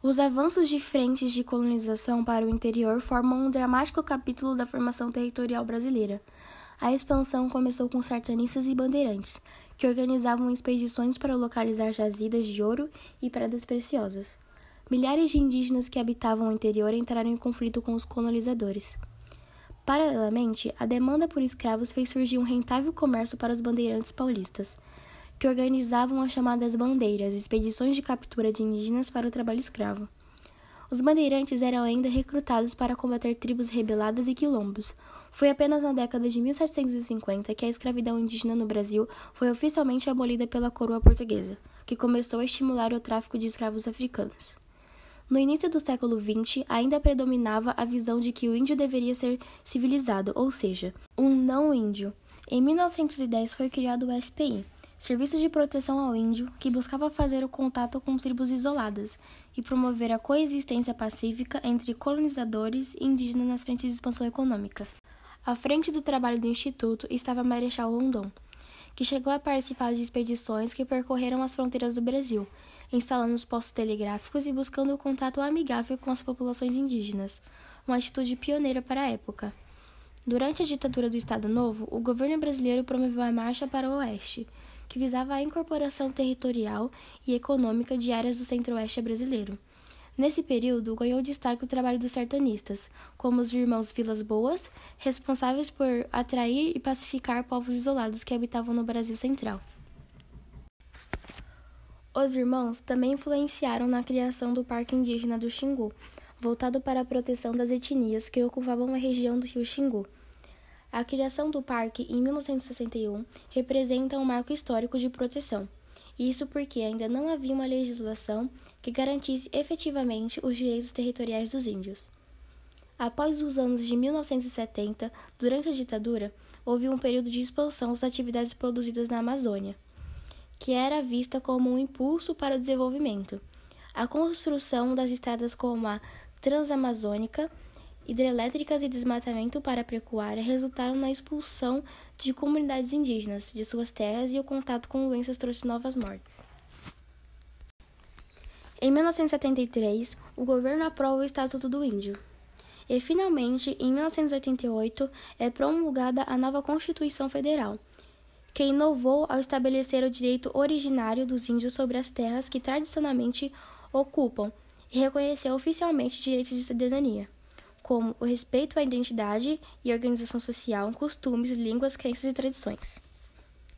Os avanços de frentes de colonização para o interior formam um dramático capítulo da formação territorial brasileira. A expansão começou com sertanistas e bandeirantes, que organizavam expedições para localizar jazidas de ouro e pedras preciosas. Milhares de indígenas que habitavam o interior entraram em conflito com os colonizadores. Paralelamente, a demanda por escravos fez surgir um rentável comércio para os bandeirantes paulistas, que organizavam as chamadas bandeiras, expedições de captura de indígenas para o trabalho escravo. Os bandeirantes eram ainda recrutados para combater tribos rebeladas e quilombos. Foi apenas na década de 1750 que a escravidão indígena no Brasil foi oficialmente abolida pela coroa portuguesa, que começou a estimular o tráfico de escravos africanos. No início do século XX, ainda predominava a visão de que o índio deveria ser civilizado, ou seja, um não-índio. Em 1910 foi criado o SPI, Serviço de Proteção ao Índio, que buscava fazer o contato com tribos isoladas e promover a coexistência pacífica entre colonizadores e indígenas nas frentes de expansão econômica. À frente do trabalho do Instituto estava Marechal Rondon, que chegou a participar de expedições que percorreram as fronteiras do Brasil, instalando os postos telegráficos e buscando o contato amigável com as populações indígenas, uma atitude pioneira para a época. Durante a ditadura do Estado Novo, o governo brasileiro promoveu a Marcha para o Oeste, que visava a incorporação territorial e econômica de áreas do centro-oeste brasileiro. Nesse período, ganhou destaque o trabalho dos sertanistas, como os irmãos Vilas Boas, responsáveis por atrair e pacificar povos isolados que habitavam no Brasil Central. Os irmãos também influenciaram na criação do Parque Indígena do Xingu, voltado para a proteção das etnias que ocupavam a região do rio Xingu. A criação do parque em 1961 representa um marco histórico de proteção. Isso porque ainda não havia uma legislação que garantisse efetivamente os direitos territoriais dos índios. Após os anos de 1970, durante a ditadura, houve um período de expansão das atividades produzidas na Amazônia que era vista como um impulso para o desenvolvimento. A construção das estradas como a Transamazônica, hidrelétricas e desmatamento para a pecuária resultaram na expulsão de comunidades indígenas de suas terras e o contato com doenças trouxe novas mortes. Em 1973, o governo aprova o Estatuto do Índio. E, finalmente, em 1988, é promulgada a nova Constituição Federal, que inovou ao estabelecer o direito originário dos índios sobre as terras que tradicionalmente ocupam e reconheceu oficialmente direitos de cidadania, como o respeito à identidade e organização social, costumes, línguas, crenças e tradições.